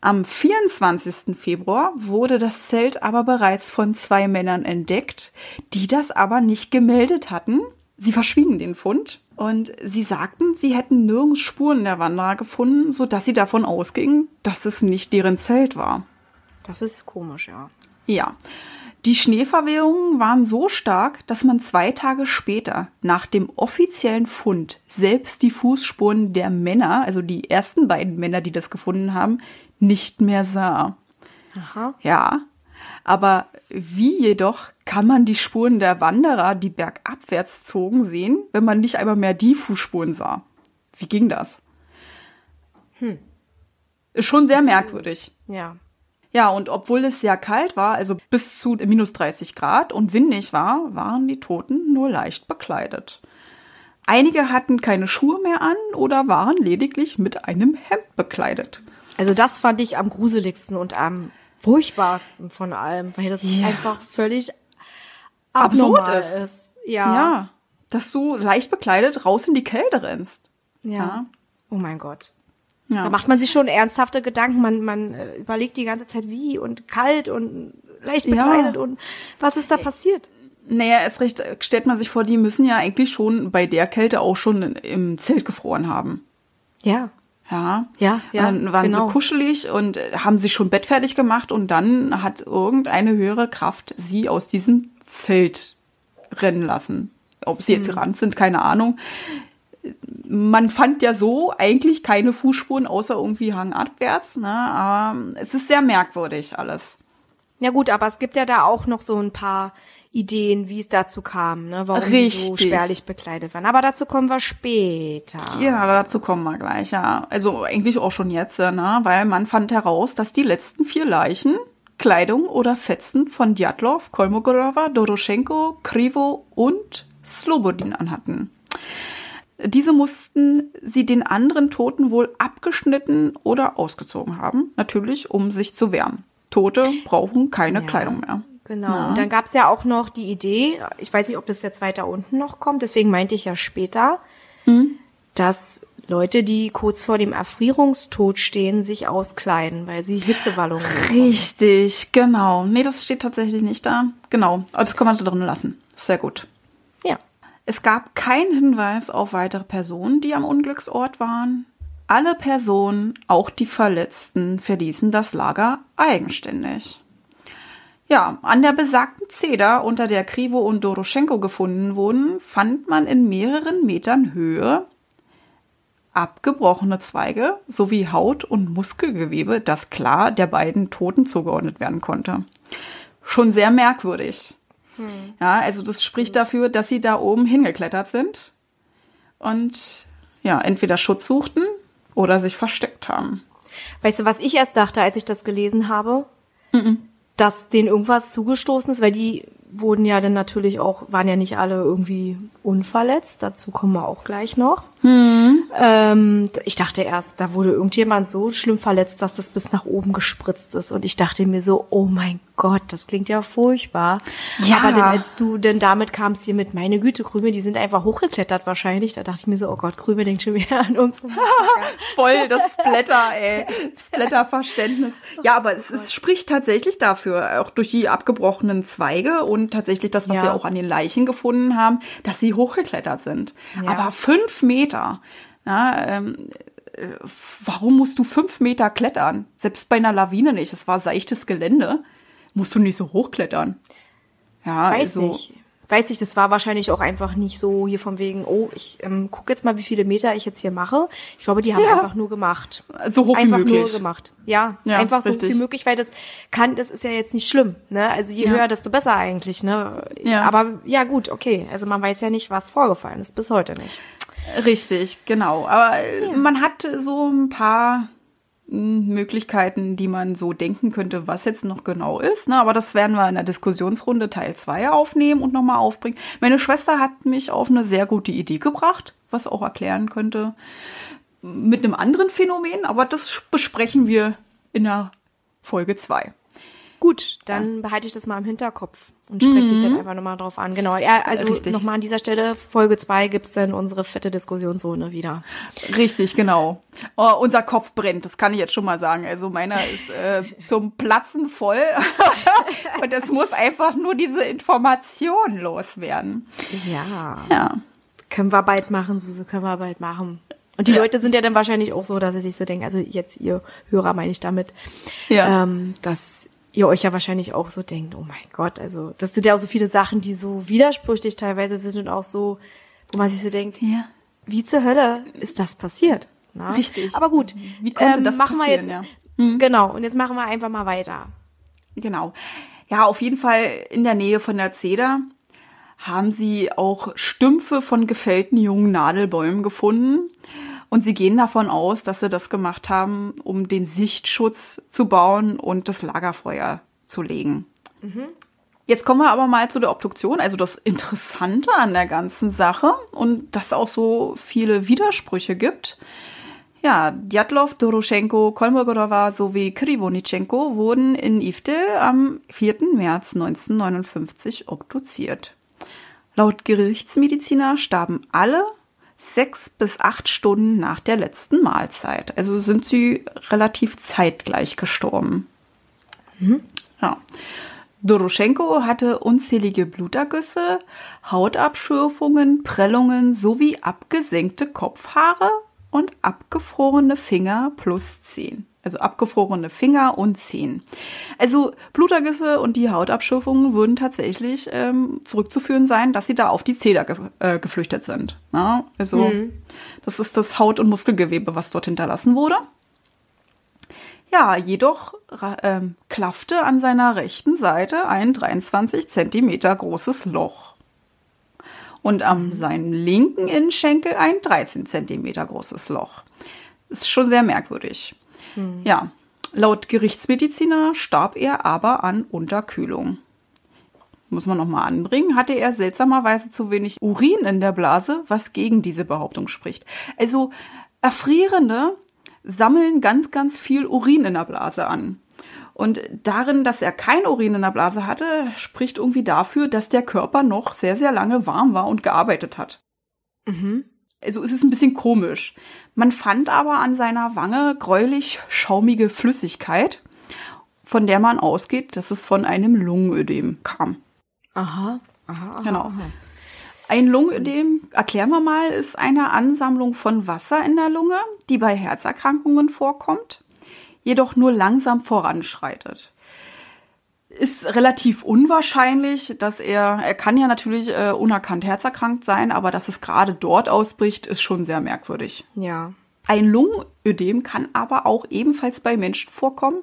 Am 24. Februar wurde das Zelt aber bereits von zwei Männern entdeckt, die das aber nicht gemeldet hatten. Sie verschwiegen den Fund und sie sagten, sie hätten nirgends Spuren der Wanderer gefunden, sodass sie davon ausgingen, dass es nicht deren Zelt war. Das ist komisch, ja. Ja. Die Schneeverwehungen waren so stark, dass man zwei Tage später nach dem offiziellen Fund selbst die Fußspuren der Männer, also die ersten beiden Männer, die das gefunden haben, nicht mehr sah. Aha. Ja. Aber wie jedoch kann man die Spuren der Wanderer, die bergabwärts zogen, sehen, wenn man nicht einmal mehr die Fußspuren sah? Wie ging das? Hm. Ist schon sehr merkwürdig. Ja. Ja, und obwohl es sehr kalt war, also bis zu minus 30 Grad und windig war, waren die Toten nur leicht bekleidet. Einige hatten keine Schuhe mehr an oder waren lediglich mit einem Hemd bekleidet. Also das fand ich am gruseligsten und am furchtbarsten von allem, weil das Ja. einfach völlig Absurd ist. ist. Ja. Ja, dass du leicht bekleidet raus in die Kälte rennst. ja. Oh mein Gott. Ja. Da macht man sich schon ernsthafte Gedanken. Man, man äh, überlegt die ganze Zeit, wie und kalt und leicht Ja. bekleidet und was ist da passiert? Naja, es recht, stellt man sich vor, die müssen ja eigentlich schon bei der Kälte auch schon im Zelt gefroren haben. Ja. Ja. Ja, ja, Dann waren genau. sie kuschelig und äh, haben sich schon bettfertig gemacht und dann hat irgendeine höhere Kraft sie aus diesem Zelt rennen lassen. Ob sie Mhm. jetzt gerannt sind, keine Ahnung. Man fand ja so eigentlich keine Fußspuren außer irgendwie hangabwärts, ne? Aber es ist sehr merkwürdig alles. Ja gut, aber es gibt ja da auch noch so ein paar Ideen, wie es dazu kam, ne? warum die so Richtig. spärlich bekleidet waren. Aber dazu kommen wir später. Ja, dazu kommen wir gleich, ja. Also eigentlich auch schon jetzt, ne? Weil man fand heraus, dass die letzten vier Leichen Kleidung oder Fetzen von Djatlov, Kolmogorova, Doroschenko, Krivo und Slobodin anhatten. Diese mussten sie den anderen Toten wohl abgeschnitten oder ausgezogen haben. Natürlich, um sich zu wärmen. Tote brauchen keine Ja. Kleidung mehr. Genau. Ja. Und dann gab's ja auch noch die Idee, ich weiß nicht, ob das jetzt weiter unten noch kommt, deswegen meinte ich ja später, Hm? dass Leute, die kurz vor dem Erfrierungstod stehen, sich auskleiden, weil sie Hitzewallungen bekommen. Richtig, genau. Nee, das steht tatsächlich nicht da. Genau. Aber das kann man so drin lassen. Sehr gut. Ja. Es gab keinen Hinweis auf weitere Personen, die am Unglücksort waren. Alle Personen, auch die Verletzten, verließen das Lager eigenständig. Ja, an der besagten Zeder, unter der Krivo und Doroschenko gefunden wurden, fand man in mehreren Metern Höhe abgebrochene Zweige sowie Haut- und Muskelgewebe, das klar der beiden Toten zugeordnet werden konnte. Schon sehr merkwürdig. Ja, also das spricht dafür, dass sie da oben hingeklettert sind und ja, entweder Schutz suchten oder sich versteckt haben. Weißt du, was ich erst dachte, als ich das gelesen habe? Dass denen irgendwas zugestoßen ist, weil die wurden ja dann natürlich auch, waren ja nicht alle irgendwie unverletzt. Dazu kommen wir auch gleich noch. Ähm, ich dachte erst, da wurde irgendjemand so schlimm verletzt, dass das bis nach oben gespritzt ist. Und ich dachte mir so, oh mein Gott, das klingt ja furchtbar. Ja. Aber dann, als du denn damit kamst hier mit, meine Güte, Krümel, die sind einfach hochgeklettert wahrscheinlich, da dachte ich mir so, oh Gott, Krümel denkt schon wieder an unsere <laughs> Voll das Splatter, ey. <laughs> Splatterverständnis. Ja, aber es, es spricht tatsächlich dafür, auch durch die abgebrochenen Zweige und tatsächlich das, was Ja. sie auch an den Leichen gefunden haben, dass sie hochgeklettert sind. Ja. Aber fünf Meter. Na, ähm, äh, warum musst du fünf Meter klettern? Selbst bei einer Lawine nicht. Es war seichtes Gelände. Musst du nicht so hochklettern. Ja, Weiß also. nicht. weiß ich, das war wahrscheinlich auch einfach nicht so hier von wegen, oh, ich ähm, gucke jetzt mal, wie viele Meter ich jetzt hier mache. Ich glaube, die haben Ja. einfach nur gemacht. So hoch einfach wie möglich. nur gemacht. Ja, Ja, einfach so richtig. viel möglich, weil das kann, das ist ja jetzt nicht schlimm, ne? Also je Ja. höher, desto besser eigentlich, ne? Ja. Aber ja, gut, okay. Also man weiß ja nicht, was vorgefallen ist, bis heute nicht. Richtig, genau. Aber man hat so ein paar Möglichkeiten, die man so denken könnte, was jetzt noch genau ist. Ne? Aber das werden wir in der Diskussionsrunde Teil 2 aufnehmen und nochmal aufbringen. Meine Schwester hat mich auf eine sehr gute Idee gebracht, was auch erklären könnte mit einem anderen Phänomen, aber das besprechen wir in der Folge 2. Gut, dann behalte ich das mal im Hinterkopf und spreche dich dann einfach nochmal drauf an. Genau, ja, also Mhm. Nochmal an dieser Stelle, Folge 2 gibt's dann unsere fette Diskussionsrunde wieder. Richtig, genau. Oh, unser Kopf brennt, das kann ich jetzt schon mal sagen. Also meiner ist äh, zum Platzen voll. <laughs> Und es muss einfach nur diese Information loswerden. Ja. Ja. Können wir bald machen, Suse, können wir bald machen. Und die Ja. Leute sind ja dann wahrscheinlich auch so, dass sie sich so denken, also jetzt ihr Hörer meine ich damit, Ja. ähm, dass ihr euch ja wahrscheinlich auch so denkt, oh mein Gott, also das sind ja auch so viele Sachen, die so widersprüchlich teilweise sind und auch so, wo man sich so denkt, ja. wie zur Hölle ist das passiert? Na? Richtig. Aber gut, Wie konnte ähm, das machen wir jetzt, ja. Genau, und jetzt machen wir einfach mal weiter. Genau. Ja, auf jeden Fall in der Nähe von der Zeder haben sie auch Stümpfe von gefällten jungen Nadelbäumen gefunden. Und sie gehen davon aus, dass sie das gemacht haben, um den Sichtschutz zu bauen und das Lagerfeuer zu legen. Jetzt kommen wir aber mal zu der Obduktion, also das Interessante an der ganzen Sache und dass auch so viele Widersprüche gibt. Ja, Djatlov, Doroschenko, Kolmogorova sowie Krivonitschenko wurden in Ivdel am 4. März 1959 obduziert. Laut Gerichtsmediziner starben alle sechs bis acht Stunden nach der letzten Mahlzeit. Also sind sie relativ zeitgleich gestorben. Ja. Doroschenko hatte unzählige Blutergüsse, Hautabschürfungen, Prellungen sowie abgesenkte Kopfhaare und abgefrorene Finger plus Zehen. Also abgefrorene Finger und Zehen. Also Blutergüsse und die Hautabschürfungen würden tatsächlich ähm, zurückzuführen sein, dass sie da auf die Zeder ge äh, geflüchtet sind. Ja, also das ist das Haut- und Muskelgewebe, was dort hinterlassen wurde. Ja, jedoch ähm, klaffte an seiner rechten Seite ein 23 Zentimeter großes Loch. Und am seinem linken Innenschenkel ein 13 Zentimeter großes Loch. Ist schon sehr merkwürdig. Ja, laut Gerichtsmediziner starb er aber an Unterkühlung. Muss man nochmal anbringen, hatte er seltsamerweise zu wenig Urin in der Blase, was gegen diese Behauptung spricht. Also Erfrierende sammeln ganz, ganz viel Urin in der Blase an. Und darin, dass er kein Urin in der Blase hatte, spricht irgendwie dafür, dass der Körper noch sehr, sehr lange warm war und gearbeitet hat. Mhm. Also es ist ein bisschen komisch. Man fand aber an seiner Wange gräulich schaumige Flüssigkeit, von der man ausgeht, dass es von einem Lungenödem kam. Aha. Aha, aha, Genau. aha. Ein Lungenödem, erklären wir mal, ist eine Ansammlung von Wasser in der Lunge, die bei Herzerkrankungen vorkommt, jedoch nur langsam voranschreitet. Ist relativ unwahrscheinlich, dass er, er kann ja natürlich äh, unerkannt herzerkrankt sein, aber dass es gerade dort ausbricht, ist schon sehr merkwürdig. Ja. Ein Lungenödem kann aber auch ebenfalls bei Menschen vorkommen,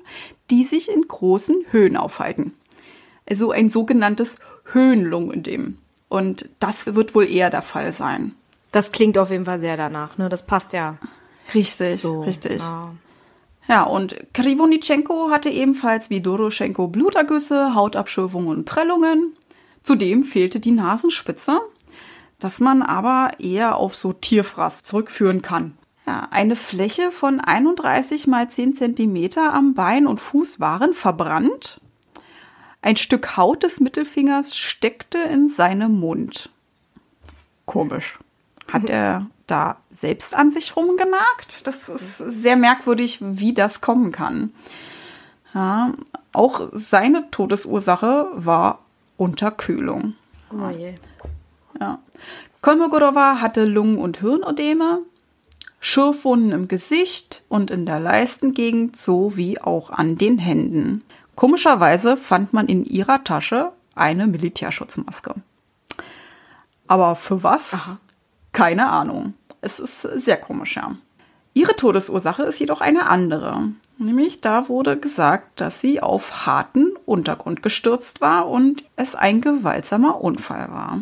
die sich in großen Höhen aufhalten. Also ein sogenanntes Höhenlungenödem. Und das wird wohl eher der Fall sein. Das klingt auf jeden Fall sehr danach, ne? Das passt ja Richtig, so. richtig. Ja. Ja, und Krivonitschenko hatte ebenfalls wie Doroschenko Blutergüsse, Hautabschürfungen und Prellungen. Zudem fehlte die Nasenspitze, das man aber eher auf so Tierfraß zurückführen kann. Ja, eine Fläche von 31 mal 10 Zentimeter am Bein und Fuß waren verbrannt. Ein Stück Haut des Mittelfingers steckte in seinem Mund. Komisch. Hat er da selbst an sich rumgenagt? Das ist sehr merkwürdig, wie das kommen kann. Ja, auch seine Todesursache war Unterkühlung. Oh je. Ja. Kolmogorova hatte Lungen- und Hirnödeme, Schürfwunden im Gesicht und in der Leistengegend sowie auch an den Händen. Komischerweise fand man in ihrer Tasche eine Militärschutzmaske. Aber für was? Aha. Keine Ahnung. Es ist sehr komisch, ja. Ihre Todesursache ist jedoch eine andere. Nämlich da wurde gesagt, dass sie auf harten Untergrund gestürzt war und es ein gewaltsamer Unfall war.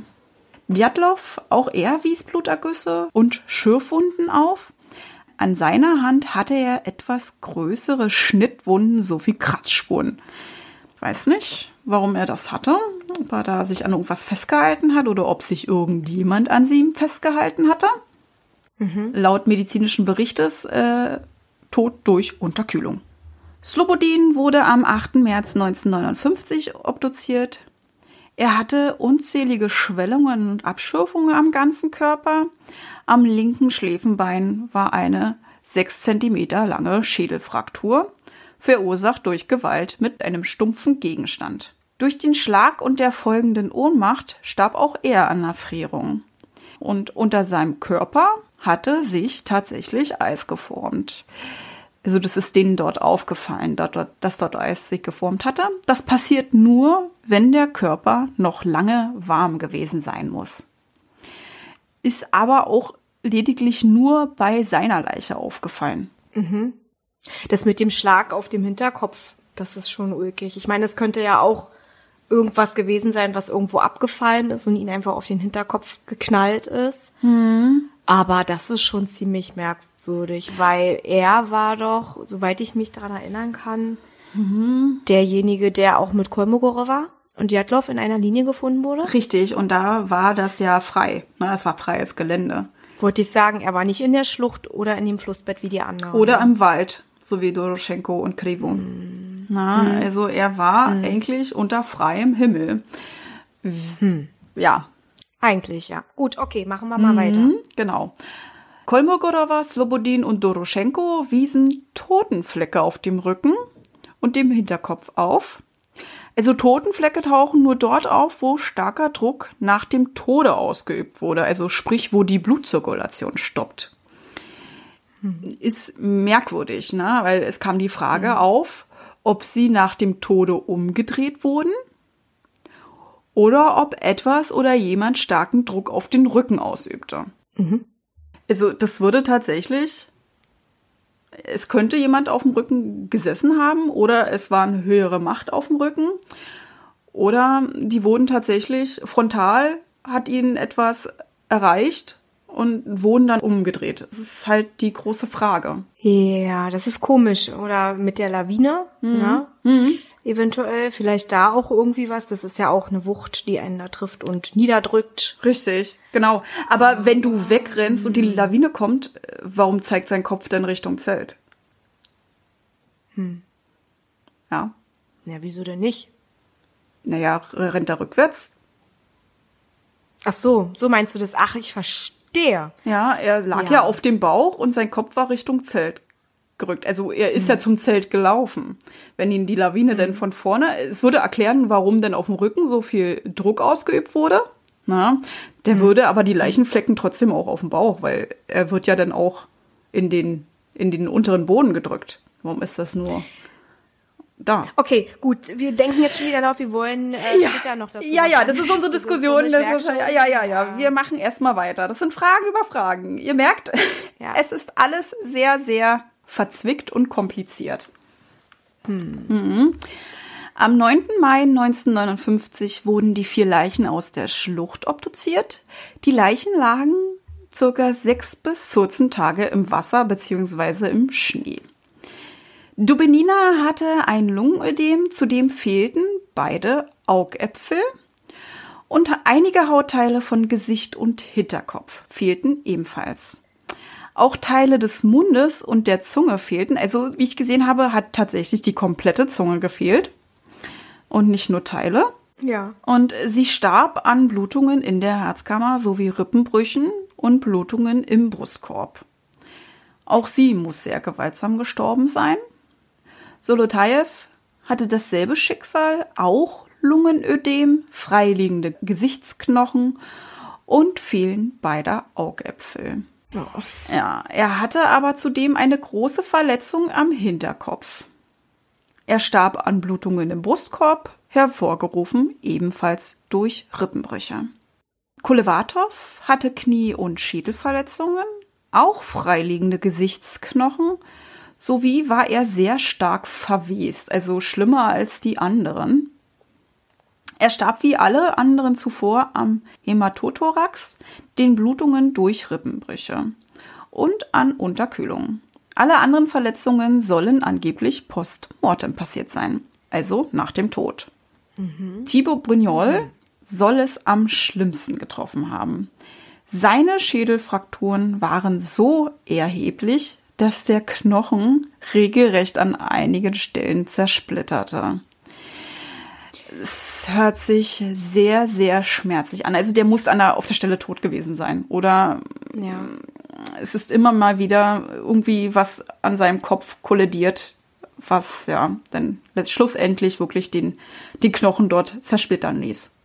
Djatlov, auch er wies Blutergüsse und Schürfwunden auf. An seiner Hand hatte er etwas größere Schnittwunden sowie Kratzspuren. Weiß nicht, warum er das hatte, ob er da sich an irgendwas festgehalten hat oder ob sich irgendjemand an sie festgehalten hatte. Laut medizinischen Berichtes äh, Tod durch Unterkühlung. Slobodin wurde am 8. März 1959 obduziert. Er hatte unzählige Schwellungen und Abschürfungen am ganzen Körper. Am linken Schläfenbein war eine 6 cm lange Schädelfraktur, verursacht durch Gewalt mit einem stumpfen Gegenstand. Durch den Schlag und der folgenden Ohnmacht starb auch er an Erfrierung. Und unter seinem Körper hatte sich tatsächlich Eis geformt. Also das ist denen dort aufgefallen, dass dort, Eis sich geformt hatte. Das passiert nur, wenn der Körper noch lange warm gewesen sein muss. Ist aber auch lediglich nur bei seiner Leiche aufgefallen. Das mit dem Schlag auf dem Hinterkopf, das ist schon ulkig. Ich meine, es könnte ja auch irgendwas gewesen sein, was irgendwo abgefallen ist und ihn einfach auf den Hinterkopf geknallt ist. Aber das ist schon ziemlich merkwürdig, weil er war doch, soweit ich mich daran erinnern kann, derjenige, der auch mit Kolmogorov war und Djatlov in einer Linie gefunden wurde. Richtig, und da war das ja frei. Na, Das war freies Gelände. Wollte ich sagen, er war nicht in der Schlucht oder in dem Flussbett wie die anderen. Oder im Wald, so wie Doroschenko und Krivun. Na, also er war eigentlich unter freiem Himmel. Ja, Eigentlich, ja. Gut, okay, machen wir mal weiter. Mhm, Genau. Kolmogorova, Slobodin und Doroschenko wiesen Totenflecke auf dem Rücken und dem Hinterkopf auf. Also Totenflecke tauchen nur dort auf, wo starker Druck nach dem Tode ausgeübt wurde, also sprich, wo die Blutzirkulation stoppt. Ist merkwürdig, ne? weil es kam die Frage auf, ob sie nach dem Tode umgedreht wurden oder ob etwas oder jemand starken Druck auf den Rücken ausübte. Also das würde tatsächlich, es könnte jemand auf dem Rücken gesessen haben oder es war eine höhere Macht auf dem Rücken oder die wurden tatsächlich frontal, hat ihnen etwas erreicht und wurden dann umgedreht. Das ist halt die große Frage. Ja, das ist komisch. Oder mit der Lawine, ne? Eventuell, vielleicht da auch irgendwie was. Das ist ja auch eine Wucht, die einen da trifft und niederdrückt. Richtig, genau. Aber wenn du wegrennst und die Lawine kommt, äh, warum zeigt sein Kopf denn Richtung Zelt? Ja, Ja, wieso denn nicht? naja, rennt er rückwärts? Ach so, so meinst du das? Ach, ich verstehe. Ja, er lag ja. Ja. auf dem Bauch und sein Kopf war Richtung Zelt gerückt. Also er ist ja zum Zelt gelaufen. Wenn ihn die Lawine denn von vorne, es würde erklären, warum denn auf dem Rücken so viel Druck ausgeübt wurde. Na, der würde aber die Leichenflecken trotzdem auch auf dem Bauch, weil er wird ja dann auch in den, in den unteren Boden gedrückt. Warum ist das nur da? Okay, gut. Wir denken jetzt schon wieder laut, wir wollen äh, später noch dazu. Ja, ja, das ist unsere <laughs> Diskussion. Das ist, ja, ja, ja, ja. Wir machen erstmal weiter. Das sind Fragen über Fragen. Ihr merkt, Ja. <laughs> es ist alles sehr, sehr verzwickt und kompliziert. Mhm. Am 9. Mai 1959 wurden die vier Leichen aus der Schlucht obduziert. Die Leichen lagen circa sechs bis 14 Tage im Wasser beziehungsweise im Schnee. Dubinina hatte ein Lungenödem, zudem fehlten beide Augäpfel und einige Hautteile von Gesicht und Hinterkopf fehlten ebenfalls. Auch Teile des Mundes und der Zunge fehlten. Also, wie ich gesehen habe, hat tatsächlich die komplette Zunge gefehlt. Und nicht nur Teile. Ja. Und sie starb an Blutungen in der Herzkammer sowie Rippenbrüchen und Blutungen im Brustkorb. Auch sie muss sehr gewaltsam gestorben sein. Solotajew hatte dasselbe Schicksal, auch Lungenödem, freiliegende Gesichtsknochen und Fehlen beider Augäpfel. Oh. Ja, er hatte aber zudem eine große Verletzung am Hinterkopf. Er starb an Blutungen im Brustkorb, hervorgerufen ebenfalls durch Rippenbrüche. Kolevatov hatte Knie- und Schädelverletzungen, auch freiliegende Gesichtsknochen, sowie war er sehr stark verwest, also schlimmer als die anderen. Er starb wie alle anderen zuvor am Hämatothorax, den Blutungen durch Rippenbrüche und an Unterkühlung. Alle anderen Verletzungen sollen angeblich post-mortem passiert sein, also nach dem Tod. Mhm. Thibaut Brignol mhm. soll es am schlimmsten getroffen haben. Seine Schädelfrakturen waren so erheblich, dass der Knochen regelrecht an einigen Stellen zersplitterte. Es hört sich sehr, sehr schmerzlich an. Also der muss an der, auf der Stelle tot gewesen sein. Oder ja. es ist immer mal wieder irgendwie was an seinem Kopf kollidiert, was ja dann schlussendlich wirklich den, den Knochen dort zersplittern ließ.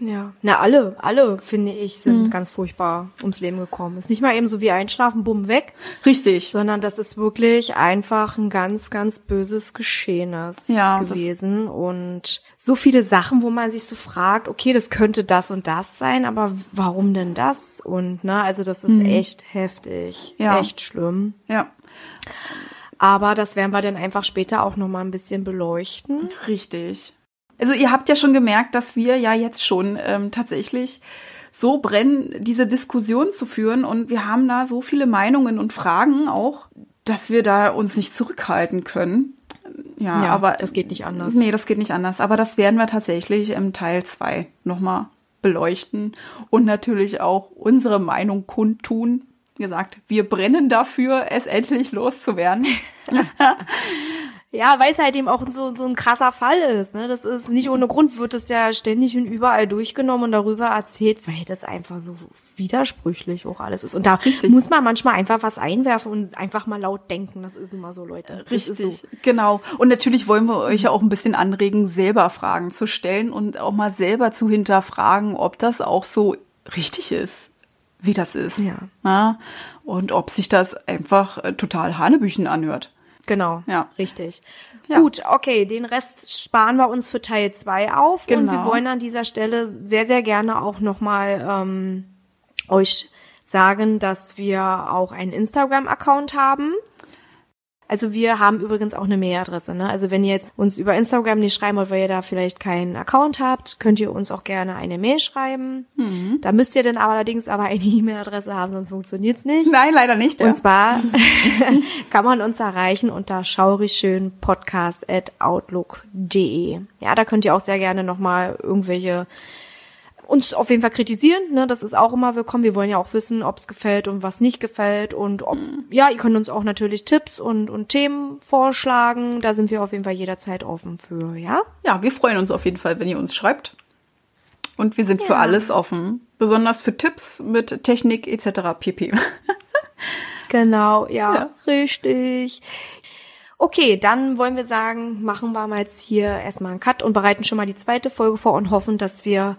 Ja, na alle, alle finde ich sind mhm. ganz furchtbar ums Leben gekommen. Ist nicht mal eben so wie einschlafen, bumm weg. Richtig. Sondern das ist wirklich einfach ein ganz, ganz böses Geschehnis ja, gewesen und so viele Sachen, wo man sich so fragt, okay, das könnte das und das sein, aber warum denn das? Und ne, also das ist mhm. echt heftig, ja. echt schlimm. Ja. Aber das werden wir dann einfach später auch noch mal ein bisschen beleuchten. Richtig. Also ihr habt ja schon gemerkt, dass wir ja jetzt schon ähm, tatsächlich so brennen, diese Diskussion zu führen und wir haben da so viele Meinungen und Fragen auch, dass wir da uns nicht zurückhalten können. Ja, ja aber das geht nicht anders. Nee, das geht nicht anders. Aber das werden wir tatsächlich im Teil 2 nochmal beleuchten und natürlich auch unsere Meinung kundtun. Wie gesagt, wir brennen dafür, es endlich loszuwerden. <laughs> <laughs> Ja, weil es halt eben auch so, so ein krasser Fall ist. Ne? Das ist nicht ohne Grund, wird es ja ständig und überall durchgenommen und darüber erzählt, weil das einfach so widersprüchlich auch alles ist. Und da Richtig. muss man manchmal einfach was einwerfen und einfach mal laut denken. Das ist nun mal so, Leute. Richtig, so. genau. Und natürlich wollen wir euch ja auch ein bisschen anregen, selber Fragen zu stellen und auch mal selber zu hinterfragen, ob das auch so richtig ist wie das ist. Ja. ja. Und ob sich das einfach äh, total Hanebüchen anhört. Genau, ja. richtig. Ja. Gut, okay, den Rest sparen wir uns für Teil 2 auf. Genau. Und wir genau. wollen an dieser Stelle sehr, sehr gerne auch nochmal ähm, euch sagen, dass wir auch einen Instagram-Account haben. Also wir haben übrigens auch eine Mailadresse. Ne? Also wenn ihr jetzt uns über Instagram nicht schreiben wollt, weil ihr da vielleicht keinen Account habt, könnt ihr uns auch gerne eine Mail schreiben. Mhm. Da müsst ihr dann allerdings aber eine <laughs> E-Mail-Adresse haben, sonst funktioniert's nicht. Nein, leider nicht. Ja. Und zwar <laughs> <laughs> kann man uns erreichen unter schaurigschönpodcast.outlook.de. Ja, da könnt ihr auch sehr gerne nochmal irgendwelche uns auf jeden Fall kritisieren, ne? Das ist auch immer willkommen. Wir wollen ja auch wissen, ob es gefällt und was nicht gefällt und ob, mhm. ja, ihr könnt uns auch natürlich Tipps und, und Themen vorschlagen. Da sind wir auf jeden Fall jederzeit offen für, ja? Ja, wir freuen uns auf jeden Fall, wenn ihr uns schreibt. Und wir sind ja. für alles offen. Besonders für Tipps mit Technik etc. pp. <laughs> genau, ja, ja, richtig. Okay, dann wollen wir sagen, machen wir mal jetzt hier erstmal einen Cut und bereiten schon mal die zweite Folge vor und hoffen, dass wir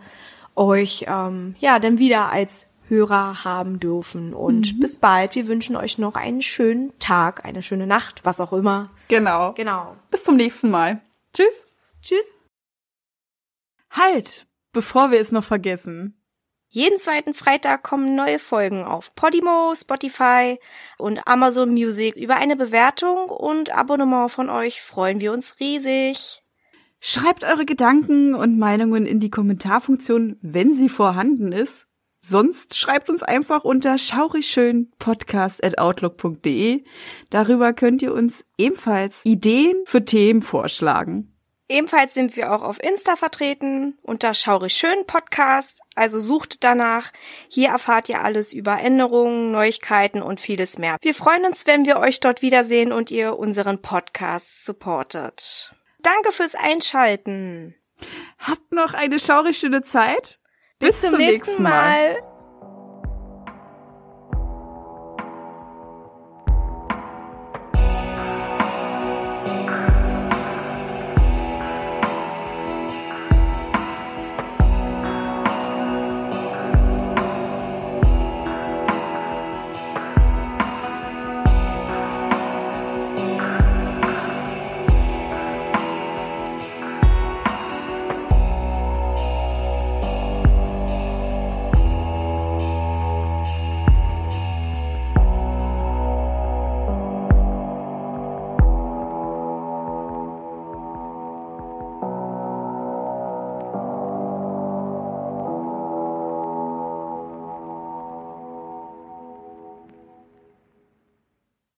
euch ähm, ja dann wieder als Hörer haben dürfen. Und mhm. bis bald. Wir wünschen euch noch einen schönen Tag, eine schöne Nacht, was auch immer. Genau. Genau. Bis zum nächsten Mal. Tschüss. Tschüss. Halt, bevor wir es noch vergessen. Jeden zweiten Freitag kommen neue Folgen auf Podimo, Spotify und Amazon Music. Über eine Bewertung und Abonnement von euch freuen wir uns riesig. Schreibt eure Gedanken und Meinungen in die Kommentarfunktion, wenn sie vorhanden ist. Sonst schreibt uns einfach unter schaurigschönpodcast.outlook.de. Darüber könnt ihr uns ebenfalls Ideen für Themen vorschlagen. Ebenfalls sind wir auch auf Insta vertreten unter Schaurig Schön Podcast, also sucht danach. Hier erfahrt ihr alles über Änderungen, Neuigkeiten und vieles mehr. Wir freuen uns, wenn wir euch dort wiedersehen und ihr unseren Podcast supportet. Danke fürs Einschalten. Habt noch eine schaurig schöne Zeit. Bis, Bis zum, nächsten Mal. mal.